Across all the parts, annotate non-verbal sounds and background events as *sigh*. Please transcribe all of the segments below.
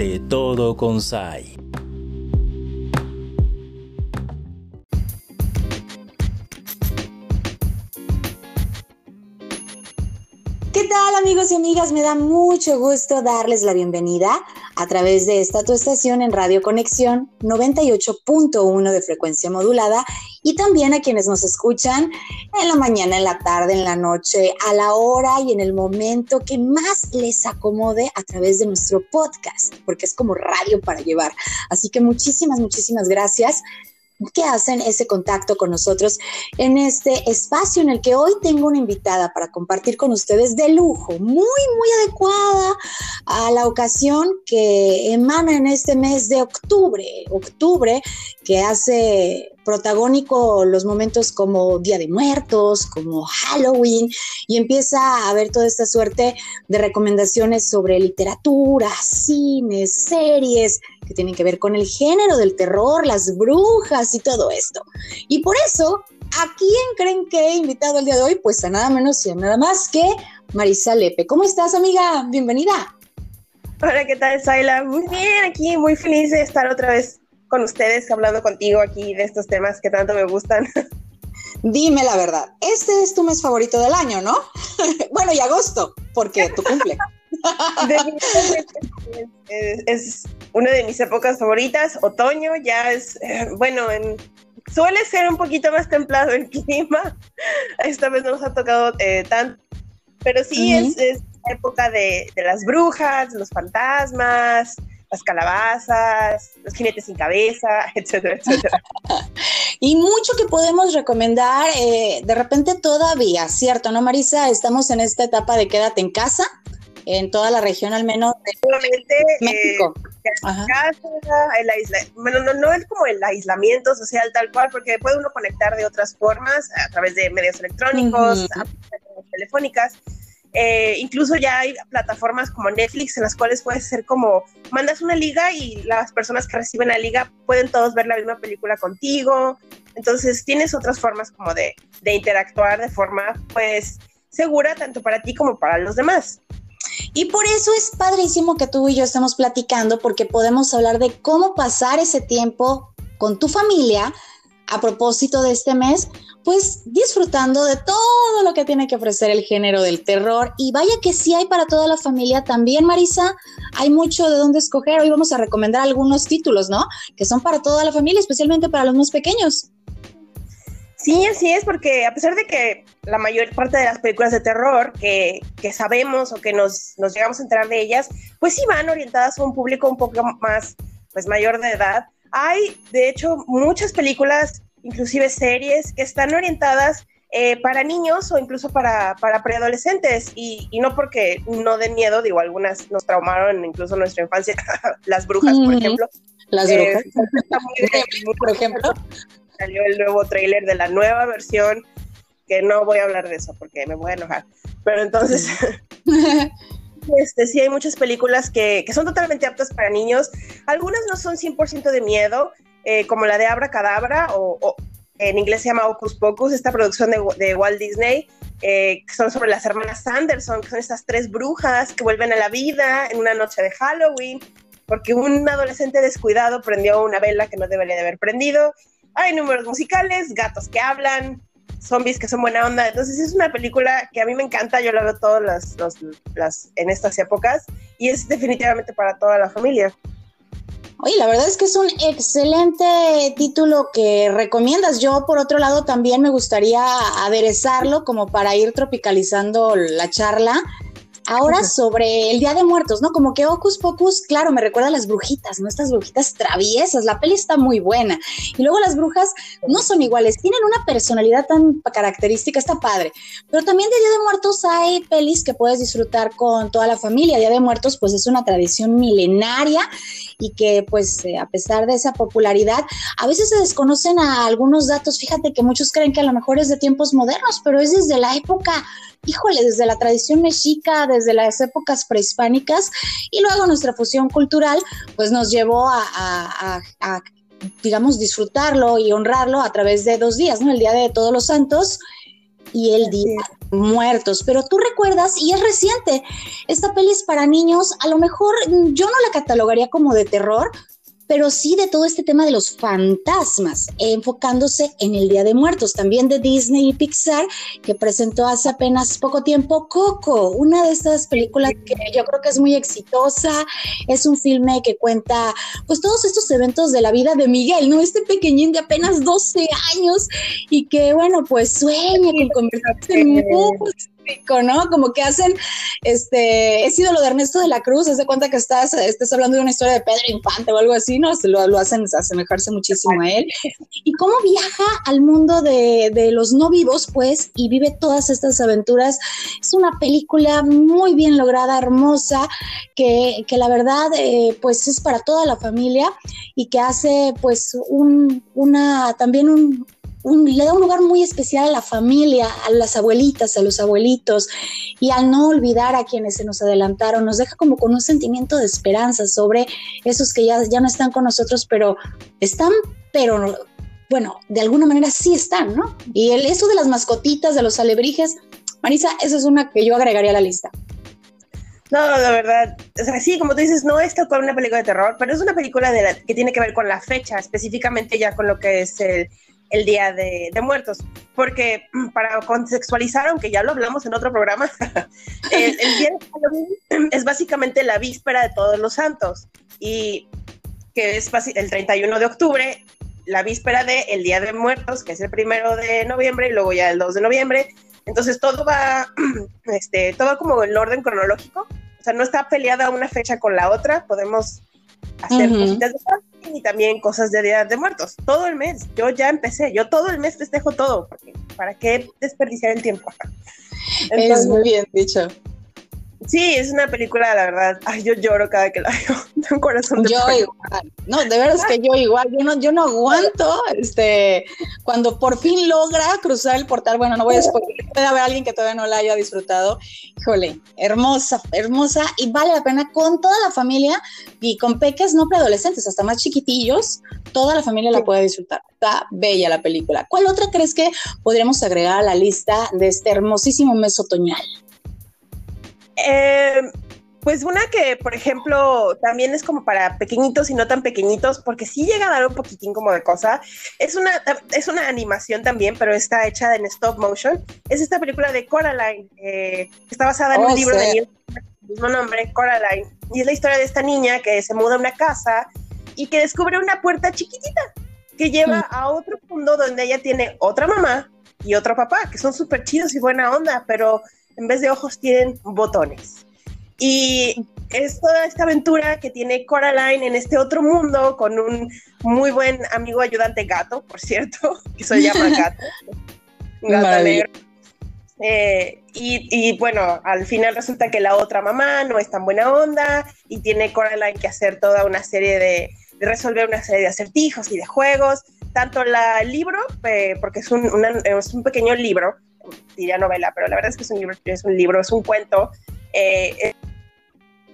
de todo con SAI. ¿Qué tal amigos y amigas? Me da mucho gusto darles la bienvenida a través de esta tu estación en Radio Conexión 98.1 de frecuencia modulada y también a quienes nos escuchan en la mañana, en la tarde, en la noche, a la hora y en el momento que más les acomode a través de nuestro podcast, porque es como radio para llevar. Así que muchísimas, muchísimas gracias que hacen ese contacto con nosotros en este espacio en el que hoy tengo una invitada para compartir con ustedes de lujo, muy, muy adecuada a la ocasión que emana en este mes de octubre, octubre que hace protagónico los momentos como Día de Muertos, como Halloween, y empieza a ver toda esta suerte de recomendaciones sobre literatura, cines, series, que tienen que ver con el género del terror, las brujas y todo esto. Y por eso, ¿a quién creen que he invitado el día de hoy? Pues a nada menos y a nada más que Marisa Lepe. ¿Cómo estás, amiga? Bienvenida. Hola, ¿qué tal, Saila? Muy bien, aquí muy feliz de estar otra vez con ustedes, hablando contigo aquí de estos temas que tanto me gustan. *laughs* Dime la verdad, este es tu mes favorito del año, ¿no? *laughs* bueno, y agosto, porque tu cumple. *laughs* es, es, una de mis épocas favoritas, otoño, ya es, eh, bueno, suele ser un poquito más templado el clima, esta vez no nos ha tocado eh, tanto, pero sí es, es, época de, de, las brujas, los fantasmas, las calabazas, los jinetes sin cabeza, *laughs* etcétera, etcétera. *laughs* y mucho que podemos recomendar, eh, de repente todavía, ¿cierto? ¿No, Marisa? Estamos en esta etapa de quédate en casa, en toda la región al menos de México. Eh, casa, el aisla bueno, no, no es como el aislamiento social tal cual, porque puede uno conectar de otras formas, a través de medios electrónicos, uh -huh. telefónicas, eh, incluso ya hay plataformas como Netflix en las cuales puedes hacer como, mandas una liga y las personas que reciben la liga pueden todos ver la misma película contigo. Entonces tienes otras formas como de, de interactuar de forma pues segura tanto para ti como para los demás. Y por eso es padrísimo que tú y yo estemos platicando porque podemos hablar de cómo pasar ese tiempo con tu familia a propósito de este mes, pues disfrutando de todo lo que tiene que ofrecer el género del terror. Y vaya que sí hay para toda la familia también, Marisa. Hay mucho de dónde escoger. Hoy vamos a recomendar algunos títulos, ¿no? Que son para toda la familia, especialmente para los más pequeños. Sí, así es, porque a pesar de que la mayor parte de las películas de terror que, que sabemos o que nos, nos, llegamos a enterar de ellas, pues sí van orientadas a un público un poco más pues mayor de edad. Hay, de hecho, muchas películas, inclusive series, que están orientadas eh, para niños o incluso para, para preadolescentes. Y, y, no porque no den miedo, digo, algunas nos traumaron incluso nuestra infancia, *laughs* las brujas, por ejemplo. Las brujas. Eh, *laughs* por ejemplo. Salió el nuevo tráiler de la nueva versión, que no voy a hablar de eso porque me voy a enojar. Pero entonces... *laughs* Este, sí, hay muchas películas que, son totalmente aptas para niños. Algunas no son 100% de miedo, eh, como la de Abra Cadabra, o, en inglés se llama Ocus Pocus, esta producción de, de Walt Disney, eh, que son sobre las hermanas Sanderson, que son estas tres brujas que vuelven a la vida en una noche de Halloween, porque un adolescente descuidado prendió una vela que no debería de haber prendido. Hay números musicales, gatos que hablan, zombies que son buena onda. Entonces es una película que a mí me encanta, yo la veo todas las, las, en estas épocas y es definitivamente para toda la familia. Oye, la verdad es que es un excelente título que recomiendas. Yo, por otro lado, también me gustaría aderezarlo como para ir tropicalizando la charla. Ahora sobre el Día de Muertos, ¿no? Como que Ocus Pocus, claro, me recuerda a las brujitas, ¿no? Estas brujitas traviesas, la peli está muy buena. Y luego las brujas no son iguales, tienen una personalidad tan característica, está padre. Pero también de Día de Muertos hay pelis que puedes disfrutar con toda la familia. Día de Muertos, pues es una tradición milenaria y que pues eh, a pesar de esa popularidad, a veces se desconocen a algunos datos. Fíjate que muchos creen que a lo mejor es de tiempos modernos, pero es desde la época, híjole, desde la tradición mexica, desde las épocas prehispánicas y luego nuestra fusión cultural pues nos llevó a, a, a, a digamos, disfrutarlo y honrarlo a través de dos días, ¿no? El Día de Todos los Santos y el Día muertos, pero tú recuerdas, y es reciente, esta peli es para niños, a lo mejor yo no la catalogaría como de terror, pero sí de todo este tema de los fantasmas, enfocándose en el Día de Muertos, también de Disney y Pixar, que presentó hace apenas poco tiempo Coco, una de estas películas que yo creo que es muy exitosa, es un filme que cuenta pues todos estos eventos de la vida de Miguel, ¿no? Este pequeñín de apenas 12 años y que bueno, pues sueña con convertirse en ¿no? Como que hacen, este, he sido lo de Ernesto de la Cruz, haz de cuenta que estás, estás hablando de una historia de Pedro Infante o algo así, ¿no? Lo, lo hacen asemejarse muchísimo a él. Y cómo viaja al mundo de, de, los no vivos, pues, y vive todas estas aventuras. Es una película muy bien lograda, hermosa, que, que la verdad, eh, pues, es para toda la familia y que hace, pues, un, una, también un, le da un lugar muy especial a la familia, a las abuelitas, a los abuelitos, y al no olvidar a quienes se nos adelantaron, nos deja como con un sentimiento de esperanza sobre esos que ya, ya no están con nosotros, pero están, pero bueno, de alguna manera sí están, ¿no? Y el, eso de las mascotitas, de los alebrijes, Marisa, esa es una que yo agregaría a la lista. No, la verdad, o sea, sí, como tú dices, no es tal cual una película de terror, pero es una película de la, que tiene que ver con la fecha, específicamente ya con lo que es el, el Día de, Muertos, porque para contextualizar, aunque ya lo hablamos en otro programa, *laughs* el, Día de Halloween es básicamente la víspera de todos los santos y que es el 31 de octubre, la víspera del el Día de Muertos, que es el primero de noviembre y luego ya el 2 de noviembre. Entonces todo va, *clears throat* este, todo como en orden cronológico, o sea, no está peleada una fecha con la otra, podemos hacer cositas de y también cosas de Día de Muertos. Todo el mes. Yo ya empecé. Yo todo el mes festejo todo. Porque, ¿Para qué desperdiciar el tiempo? es muy bien dicho. Sí, es una película, la verdad. Ay, yo lloro cada vez que la veo. *laughs* un corazón de Yo igual. No, de verdad es que yo igual. Yo no, yo no aguanto. Este, cuando por fin logra cruzar el portal. Bueno, no voy a spoiler. Puede haber alguien que todavía no la haya disfrutado. Híjole, hermosa, hermosa y vale la pena con toda la familia y con peques no preadolescentes, hasta más chiquitillos. Toda la familia la puede disfrutar. Está bella la película. ¿Cuál otra crees que podríamos agregar a la lista de este hermosísimo mes otoñal? Eh, pues una que, por ejemplo, también es como para pequeñitos y no tan pequeñitos, porque sí llega a dar un poquitín como de cosa. Es una, es una animación también, pero está hecha en stop motion. Es esta película de Coraline, eh, que está basada en un oh, libro de mismo nombre, Coraline. Y es la historia de esta niña que se muda a una casa y que descubre una puerta chiquitita que lleva mm. a otro mundo donde ella tiene otra mamá y otro papá, que son súper chidos y buena onda, pero en vez de ojos tienen botones. Y es toda esta aventura que tiene Coraline en este otro mundo con un muy buen amigo ayudante gato, por cierto, *laughs* que se llama *laughs* Gato. gato negro. Eh, y, y, bueno, al final resulta que la otra mamá no es tan buena onda y tiene Coraline que hacer toda una serie de, de resolver una serie de acertijos y de juegos. Tanto la, el libro, eh, porque es un, es un pequeño libro, diría novela, pero la verdad es que es un libro, es un libro, es un cuento. Eh,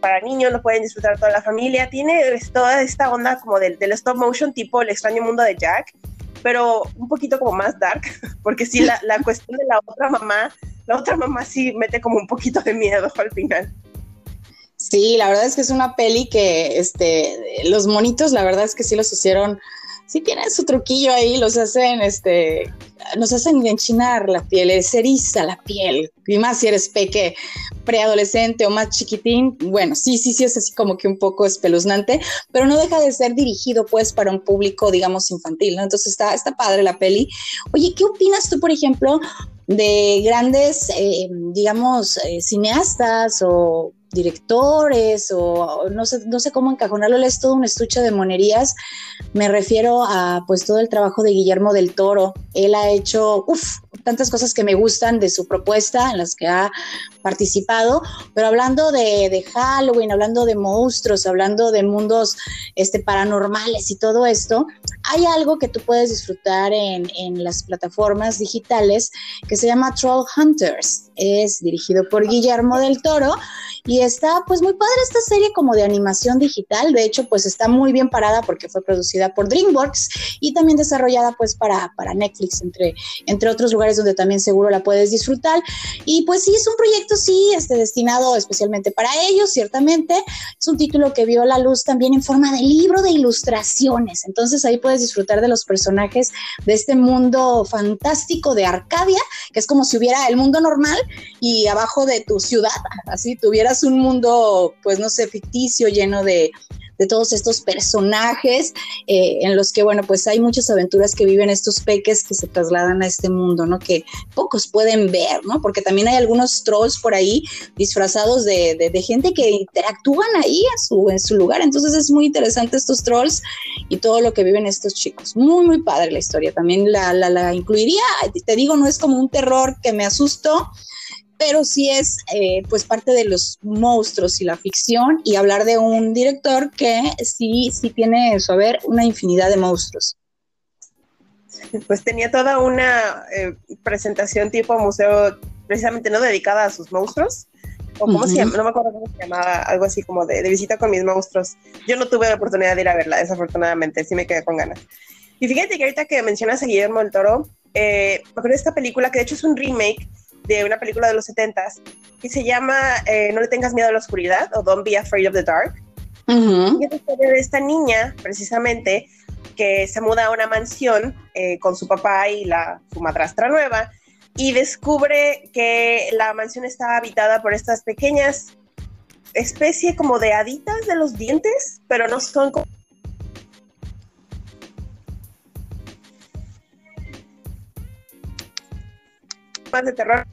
para niños lo pueden disfrutar toda la familia. Tiene toda esta onda como del, del, stop motion, tipo El extraño mundo de Jack, pero un poquito como más dark, *laughs* porque sí, la, la cuestión de la otra mamá, la otra mamá sí mete como un poquito de miedo al final. Sí, la verdad es que es una peli que este, los monitos, la verdad es que sí los hicieron sí tienen su truquillo ahí, los hacen, este, nos hacen enchinar la piel, es eriza la piel, y más si eres peque, preadolescente o más chiquitín, bueno, sí, sí, sí es así como que un poco espeluznante, pero no deja de ser dirigido pues para un público, digamos, infantil, ¿no? Entonces está, está padre la peli. Oye, ¿qué opinas tú, por ejemplo, de grandes, eh, digamos, eh, cineastas o directores o no sé, no sé cómo encajonarlo, es todo un estuche de monerías. Me refiero a pues todo el trabajo de Guillermo del Toro. Él ha hecho tantas cosas que me gustan de su propuesta, en las que ha participado, pero hablando de, Halloween, hablando de monstruos, hablando de mundos este, paranormales y todo esto, hay algo que tú puedes disfrutar en, en las plataformas digitales que se llama Troll Hunters. Es dirigido por Guillermo del Toro y está pues muy padre esta serie como de animación digital. De hecho, pues está muy bien parada porque fue producida por DreamWorks y también desarrollada pues para, para Netflix, entre, entre otros lugares donde también seguro la puedes disfrutar. Y pues sí, es un proyecto, sí, este, destinado especialmente para ellos, ciertamente. Es un título que vio la luz también en forma de libro de ilustraciones. Entonces ahí puedes disfrutar de los personajes de este mundo fantástico de Arcadia, que es como si hubiera el mundo normal y abajo de tu ciudad, así tuvieras un mundo, pues no sé, ficticio, lleno de, de todos estos personajes eh, en los que, bueno, pues hay muchas aventuras que viven estos peques que se trasladan a este mundo, ¿no? Que pocos pueden ver, ¿no? Porque también hay algunos trolls por ahí disfrazados de, de, gente que interactúan ahí en su lugar. Entonces es muy interesante estos trolls y todo lo que viven estos chicos. Muy, muy padre la historia. También la, la, la incluiría, te digo, no es como un terror que me asustó, pero sí es eh, pues parte de los monstruos y la ficción y hablar de un director que sí, sí tiene en su haber una infinidad de monstruos. Pues tenía toda una eh, presentación tipo museo precisamente no dedicada a sus monstruos, o cómo se llama, no me acuerdo cómo se llamaba, algo así como de, visita con mis monstruos. Yo no tuve la oportunidad de ir a verla, desafortunadamente, sí me quedé con ganas. Y fíjate que ahorita que mencionas a Guillermo del Toro, eh, me acuerdo de esta película que de hecho es un remake de una película de los 70s que se llama eh, No le tengas miedo a la oscuridad o Don't be afraid of the dark. Y es historia de esta niña, precisamente, que se muda a una mansión eh, con su papá y la, su madrastra nueva y descubre que la mansión está habitada por estas pequeñas especie como de haditas de los dientes, pero no son como más de terror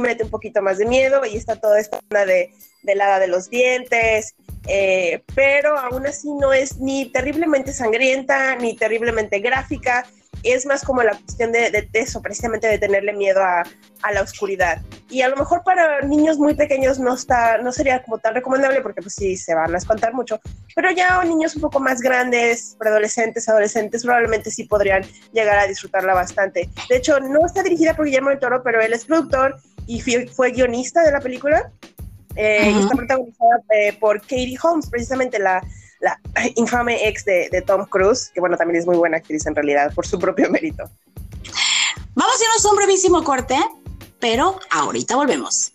mete un poquito más de miedo y está toda esta onda de, de de los dientes, eh, pero aún así no es ni terriblemente sangrienta ni terriblemente gráfica, es más como la cuestión de, de eso, precisamente de tenerle miedo a, a, la oscuridad. Y a lo mejor para niños muy pequeños no, está, no sería como tan recomendable porque pues sí, se van a espantar mucho, pero ya niños un poco más grandes, preadolescentes, adolescentes, probablemente sí podrían llegar a disfrutarla bastante. De hecho, no está dirigida por Guillermo del Toro, pero él es productor y fue guionista de la película. Eh, y está protagonizada eh, por Katie Holmes, precisamente la, la *clears throat* infame ex de, Tom Cruise, que bueno, también es muy buena actriz en realidad, por su propio *laughs* mérito. Vamos a irnos a un brevísimo corte, pero ahorita volvemos.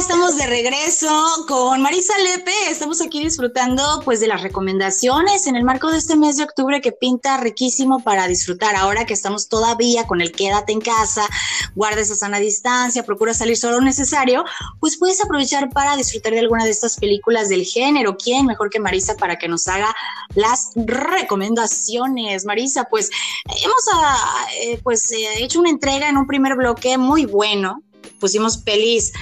Estamos de regreso con Marisa Lepe. Estamos aquí disfrutando pues de las recomendaciones en el marco de este mes de octubre que pinta riquísimo para disfrutar. Ahora que estamos todavía con el quédate en casa, guarda esa sana distancia, procura salir solo lo necesario, pues puedes aprovechar para disfrutar de alguna de estas películas del género. ¿Quién mejor que Marisa para que nos haga las recomendaciones? Marisa, pues hemos ah, eh, pues eh, hecho una entrega en un primer bloque muy bueno pusimos pelis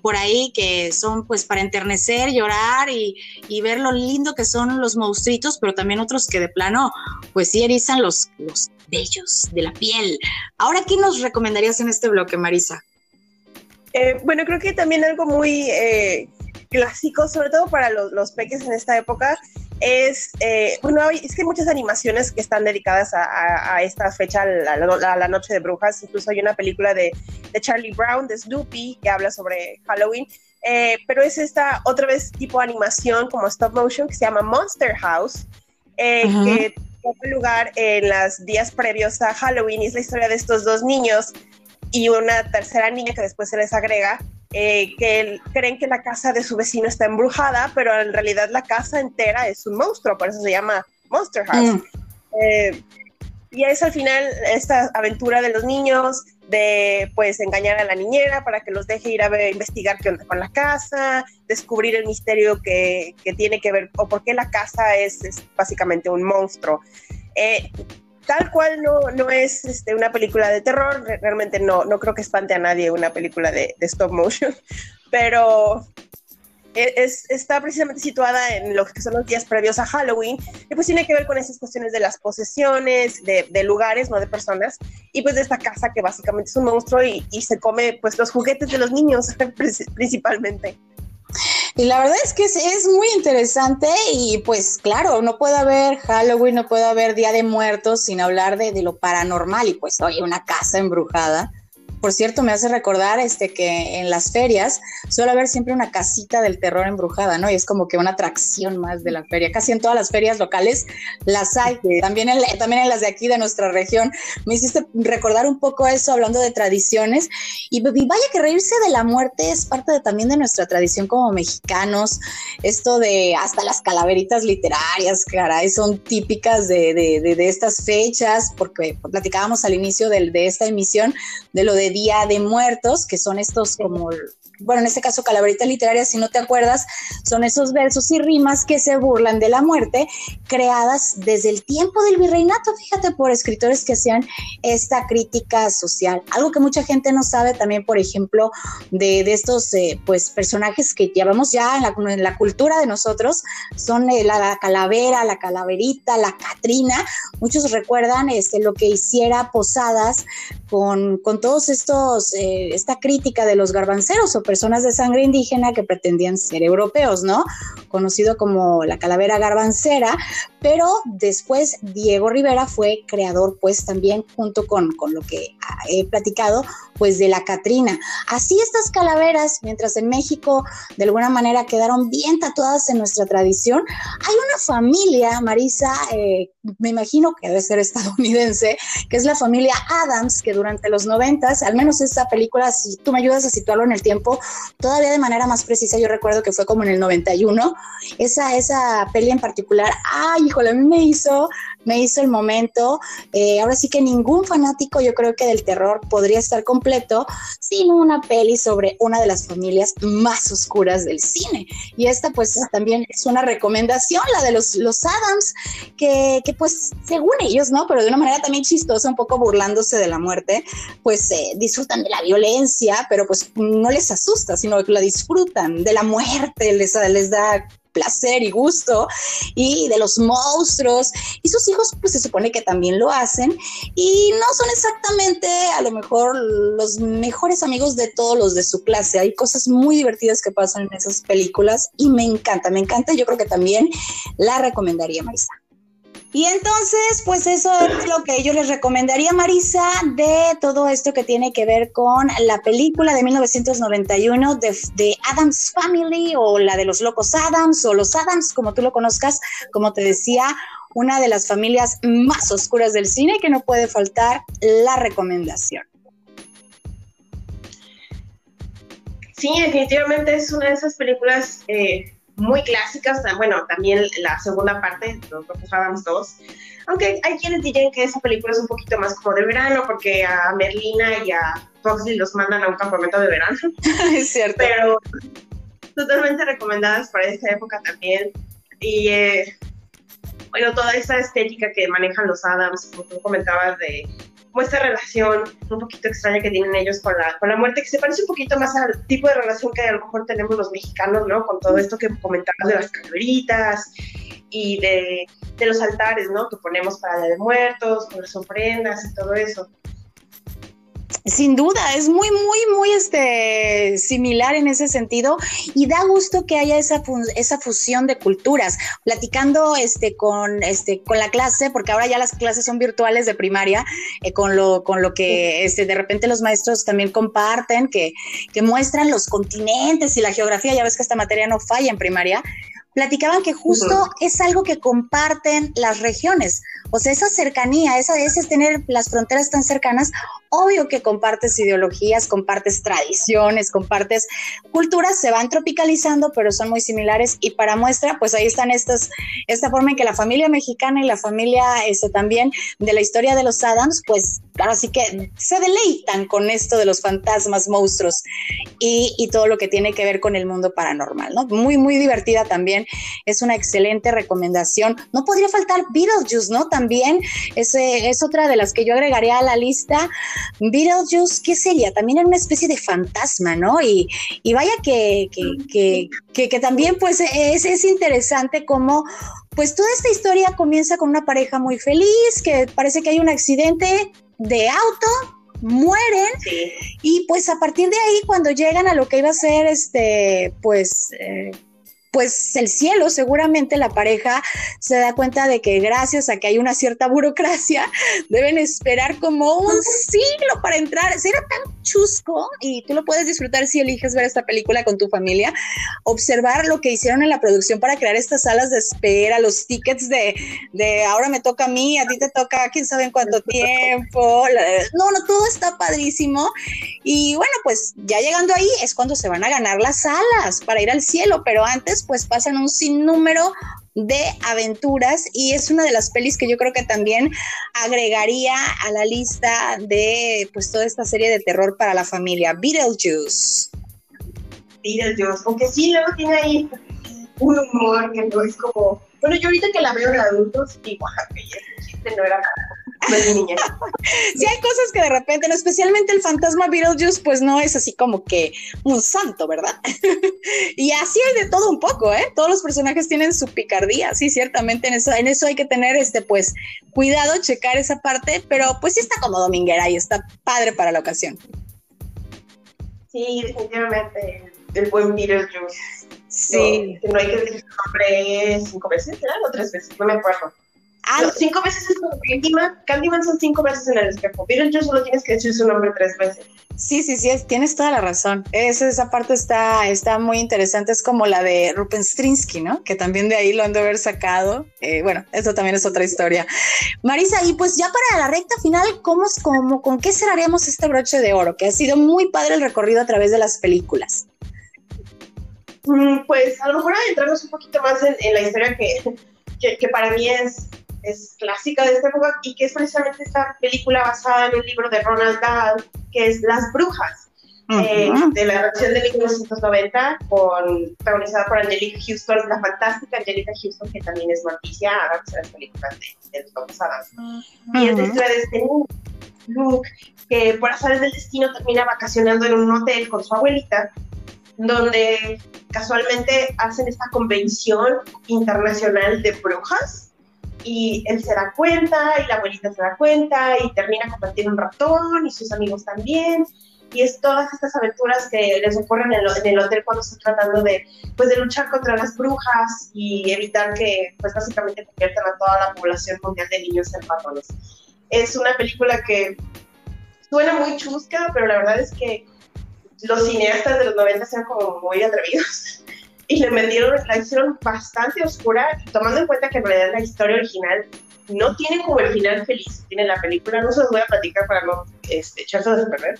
por ahí que son pues para enternecer, llorar y, ver lo lindo que son los monstruitos, pero también otros que de plano pues sí erizan los, los vellos de la piel. Ahora, ¿qué nos recomendarías en este bloque, Marisa? Eh, bueno, creo que también algo muy eh, clásico, sobre todo para los, los peques en esta época, es, eh, bueno, es que hay muchas animaciones que están dedicadas a, esta fecha, a la, Noche de Brujas. Incluso hay una película de, de Charlie Brown, de Snoopy, que habla sobre Halloween. Eh, pero es esta otra vez tipo animación como stop motion que se llama Monster House, eh, que tiene lugar en los días previos a Halloween y es la historia de estos dos niños y una tercera niña que después se les agrega, eh, que creen que la casa de su vecino está embrujada, pero en realidad la casa entera es un monstruo, por eso se llama Monster House. Mm. Eh, y es al final esta aventura de los niños de pues engañar a la niñera para que los deje ir a, ver, investigar qué onda con la casa, descubrir el misterio que, que tiene que ver o por qué la casa es, es básicamente un monstruo. Eh, tal cual no, no es este, una película de terror, realmente no, no creo que espante a nadie una película de, stop motion, *laughs* pero, e, es, está precisamente situada en lo que son los días previos a Halloween, y pues tiene que ver con esas cuestiones de las posesiones, de, de lugares, no de personas, y pues de esta casa que básicamente es un monstruo y, y se come pues los juguetes de los niños *laughs* principalmente. Y la verdad es que es, muy interesante y pues claro, no puede haber Halloween, no puede haber Día de Muertos sin hablar de, de lo paranormal. Y pues oye, una casa embrujada por cierto, me hace recordar este, que en las ferias suele haber siempre una casita del terror embrujada, ¿no? Y es como que una atracción más de la feria. Casi en todas las ferias locales las hay, también en, también en las de aquí de nuestra región. Me hiciste recordar un poco eso hablando de tradiciones. Y, vaya que reírse de la muerte es parte de, también de nuestra tradición como mexicanos. Esto de hasta las calaveritas literarias, caray, son típicas de, de, de estas fechas, porque platicábamos al inicio de, de esta emisión de lo de Día de Muertos, que son estos como bueno, en este caso Calaverita Literaria, si no te acuerdas, son esos versos y rimas que se burlan de la muerte, creadas desde el tiempo del virreinato, fíjate, por escritores que hacían esta crítica social. Algo que mucha gente no sabe también, por ejemplo, de, estos eh, pues personajes que llevamos ya en la, en la cultura de nosotros, son eh, la, calavera, la calaverita, la catrina. Muchos recuerdan este, lo que hiciera Posadas con, con todos estos, eh, esta crítica de los garbanceros o personas de sangre indígena que pretendían ser europeos, ¿no? Conocido como la calavera garbancera, pero después Diego Rivera fue creador, pues también junto con, con lo que he platicado, pues de la Catrina. Así estas calaveras, mientras en México de alguna manera quedaron bien tatuadas en nuestra tradición, hay una familia, Marisa, eh, me imagino que debe ser estadounidense, que es la familia Adams, que durante los noventas, al menos esta película, si tú me ayudas a situarlo en el tiempo, todavía de manera más precisa, yo recuerdo que fue como en el 91, esa, esa peli en particular, ay, híjole, a mí me hizo, me hizo el momento, eh, ahora sí que ningún fanático, yo creo que del terror podría estar completo sin una peli sobre una de las familias más oscuras del cine. Y esta pues también es una recomendación, la de los, los Adams, que, pues según ellos, ¿no? Pero de una manera también chistosa, un poco burlándose de la muerte, pues eh, disfrutan de la violencia, pero pues no les asusta, sino que la disfrutan de la muerte, les, les da placer y gusto y de los monstruos. Y sus hijos pues se supone que también lo hacen. Y no son exactamente a lo mejor los mejores amigos de todos los de su clase. Hay cosas muy divertidas que pasan en esas películas y me encanta me encanta. Yo creo que también la recomendaría Marisa y entonces, pues eso es lo que yo les recomendaría, Marisa, de todo esto que tiene que ver con la película de 1991 de, Adams Family o la de los locos Adams o los Adams, como tú lo conozcas, como te decía, una de las familias más oscuras del cine que no puede faltar la recomendación. Sí, definitivamente es una de esas películas eh, muy clásicas, bueno, también la segunda parte, los Locos Adams 2, aunque hay quienes dirían que esa película es un poquito más como de verano, porque a Merlina y a Foxley los mandan a un campamento de verano. *laughs* es cierto. Pero totalmente recomendadas para esta época también. Y eh, bueno, toda esa estética que manejan los Adams, como tú comentabas, de como esta relación un poquito extraña que tienen ellos con la, con la muerte, que se parece un poquito más al tipo de relación que a lo mejor tenemos los mexicanos, ¿no? Con todo esto que comentabas de las calaveritas y de, de los altares, ¿no? Que ponemos para la de muertos, con las ofrendas y todo eso. Sin duda, es muy, muy, muy este, similar en ese sentido y da gusto que haya esa, esa fusión de culturas. Platicando este, con, este, con la clase, porque ahora ya las clases son virtuales de primaria, eh, con, lo, con lo que este, de repente los maestros también comparten, que, que muestran los continentes y la geografía, ya ves que esta materia no falla en primaria, platicaban que justo es algo que comparten las regiones. O sea, esa cercanía, esa, ese es tener las fronteras tan cercanas, obvio que compartes ideologías, compartes tradiciones, compartes culturas, se van tropicalizando, pero son muy similares. Y para muestra, pues ahí están estas, esta forma en que la familia mexicana y la familia este, también de la historia de los Adams, pues claro, sí que se deleitan con esto de los fantasmas, monstruos y, y todo lo que tiene que ver con el mundo paranormal, ¿no? Muy, muy divertida también también es una excelente recomendación. No podría faltar Beetlejuice, ¿no? También es, es otra de las que yo agregaría a la lista. Beetlejuice, ¿qué sería? También era una especie de fantasma, ¿no? Y, vaya que, que, que, que, también pues es, es interesante cómo pues toda esta historia comienza con una pareja muy feliz, que parece que hay un accidente de auto, mueren y pues a partir de ahí cuando llegan a lo que iba a ser este pues eh, pues el cielo, seguramente la pareja se da cuenta de que gracias a que hay una cierta burocracia, *laughs* deben esperar como un siglo para entrar. Será tan chusco y tú lo puedes disfrutar si eliges ver esta película con tu familia, observar lo que hicieron en la producción para crear estas salas de espera, los tickets de, de ahora me toca a mí, a ti te toca quién sabe en cuánto tiempo. No, no, todo está padrísimo. Y bueno, pues ya llegando ahí es cuando se van a ganar las salas para ir al cielo, pero antes pues pasan un sinnúmero de aventuras y es una de las pelis que yo creo que también agregaría a la lista de pues toda esta serie de terror para la familia, Beetlejuice. Beetlejuice, aunque sí luego tiene ahí un humor que no es como, bueno, yo ahorita que la veo de adultos digo, que chiste no era niña. *laughs* sí, hay cosas que de repente, especialmente el fantasma Beetlejuice, pues no es así como que un santo, ¿verdad? *laughs* y así hay de todo un poco, ¿eh? Todos los personajes tienen su picardía, sí, ciertamente en eso, en eso hay que tener, este, pues, cuidado, checar esa parte, pero pues sí está como dominguera y está padre para la ocasión. Sí, definitivamente, el buen Beetlejuice. Sí. No, hay que decir su nombre cinco veces, ¿verdad? O tres veces, no me acuerdo. Ah, cinco veces es como Candyman. Candyman son cinco veces en el espejo. yo solo tienes que decir su nombre tres veces. Sí, sí, sí, tienes toda la razón. esa parte está, está muy interesante. Es como la de Rupenstrinsky, ¿no? Que también de ahí lo han de haber sacado. Eh, bueno, eso también es otra historia. Marisa, y pues ya para la recta final, ¿cómo, cómo, ¿con qué cerraremos este broche de oro? Que ha sido muy padre el recorrido a través de las películas. Mm, pues a lo mejor adentrarnos un poquito más en, la historia que, que para mí es es clásica de esta época y que es precisamente esta película basada en un libro de Ronald Dahl, que es Las Brujas, eh, de la versión de 1990, con, protagonizada por Angelica Houston, la fantástica Angelica Houston, que también es noticia, háganse las películas de, de los pasadas. Y es la historia de este Luke, que por azares del destino termina vacacionando en un hotel con su abuelita, donde casualmente hacen esta convención internacional de brujas y él se da cuenta y la abuelita se da cuenta y termina compartiendo un ratón y sus amigos también y es todas estas aventuras que les ocurren en el, hotel cuando están tratando de, pues, de luchar contra las brujas y evitar que pues básicamente conviertan a toda la población mundial de niños en ratones. Es una película que suena muy chusca, pero la verdad es que los cineastas de los 90 sean como muy atrevidos *laughs* y le metieron, la hicieron bastante oscura, tomando en cuenta que en realidad la historia original no tiene como el final feliz, tiene la película, no se los voy a platicar para no este, echarse a perder,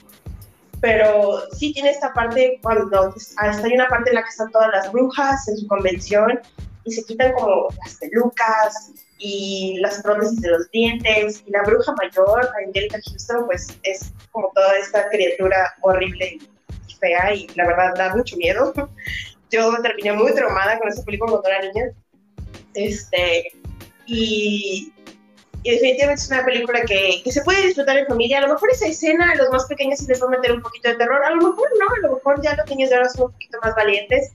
pero sí tiene esta parte cuando pues, hay una parte en la que están todas las brujas en su convención y se quitan como las pelucas y las prótesis de los dientes. Y la bruja mayor, Angelica Houston, pues es como toda esta criatura horrible y fea y la verdad da mucho miedo *laughs* yo terminé muy traumada con esa película cuando era niña. Este, y, definitivamente es una película que, que, se puede disfrutar en familia. A lo mejor esa escena a los más pequeños sí les va a meter un poquito de terror. A lo mejor no, a lo mejor ya los niños de ahora son un poquito más valientes.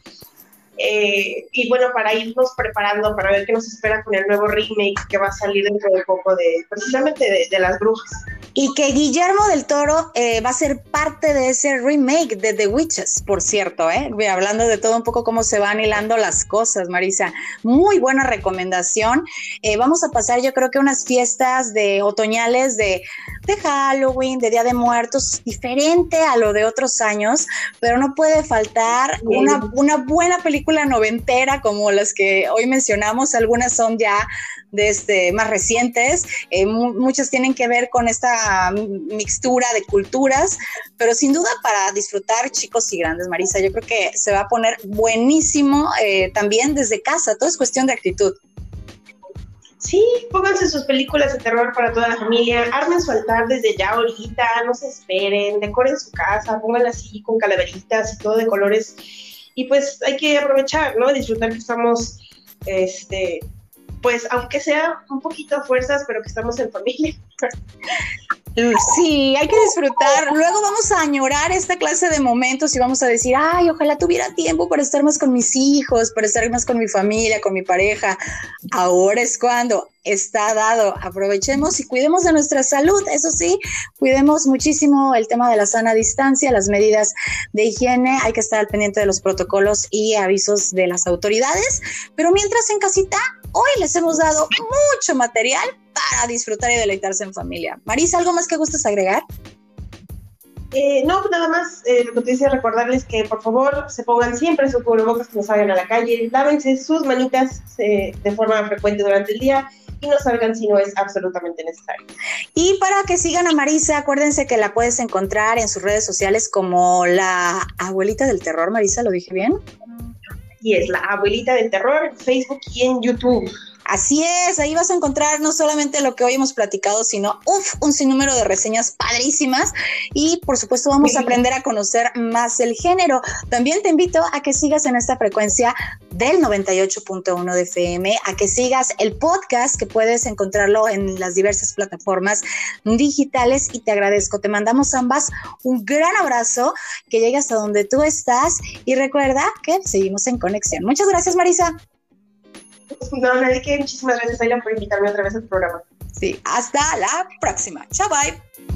Eh, y bueno, para irnos preparando para ver qué nos espera con el nuevo remake que va a salir dentro de poco de precisamente de las brujas. Y que Guillermo del Toro eh, va a ser parte de ese remake de The Witches, por cierto, ¿eh? hablando de todo un poco cómo se van hilando las cosas, Marisa. Muy buena recomendación. Eh, vamos a pasar, yo creo que unas fiestas de otoñales de, de Halloween, de Día de Muertos, diferente a lo de otros años, pero no puede faltar una, una buena película noventera como las que hoy mencionamos. Algunas son ya de este, más recientes, eh, muchas tienen que ver con esta mixtura de culturas, pero sin duda para disfrutar chicos y grandes, Marisa, yo creo que se va a poner buenísimo eh, también desde casa, todo es cuestión de actitud. Sí, pónganse sus películas de terror para toda la familia, armen su altar desde ya ahorita, no se esperen, decoren su casa, pónganla así con calaveritas y todo de colores y pues hay que aprovechar, ¿no? Disfrutar que estamos, este, pues aunque sea un poquito a fuerzas, pero que estamos en familia. Sí, hay que disfrutar. Luego vamos a añorar esta clase de momentos y vamos a decir, ay, ojalá tuviera tiempo para estar más con mis hijos, para estar más con mi familia, con mi pareja. Ahora es cuando está dado. Aprovechemos y cuidemos de nuestra salud. Eso sí, cuidemos muchísimo el tema de la sana distancia, las medidas de higiene. Hay que estar al pendiente de los protocolos y avisos de las autoridades. Pero mientras en casita, hoy les hemos dado mucho material para disfrutar y deleitarse en familia. Marisa, ¿algo más que gustes agregar? Eh, no, nada más eh, lo que te decía, recordarles que por favor se pongan siempre su cubrebocas cuando salgan a la calle, lávense sus manitas eh, de forma frecuente durante el día y no salgan si no es absolutamente necesario. Y para que sigan a Marisa, acuérdense que la puedes encontrar en sus redes sociales como la abuelita del terror, Marisa, ¿lo dije bien? Y es la abuelita del terror en Facebook y en YouTube. Así es, ahí vas a encontrar no solamente lo que hoy hemos platicado, sino uf, un sinnúmero de reseñas padrísimas y por supuesto vamos a aprender a conocer más el género. También te invito a que sigas en esta frecuencia del 98.1 de FM, a que sigas el podcast que puedes encontrarlo en las diversas plataformas digitales y te agradezco. Te mandamos ambas un gran abrazo, que llegues a donde tú estás y recuerda que seguimos en conexión. Muchas gracias, Marisa. *laughs* No, nadie que muchísimas gracias, Ayla, por invitarme otra vez al programa. Sí, hasta la próxima. Chao, bye.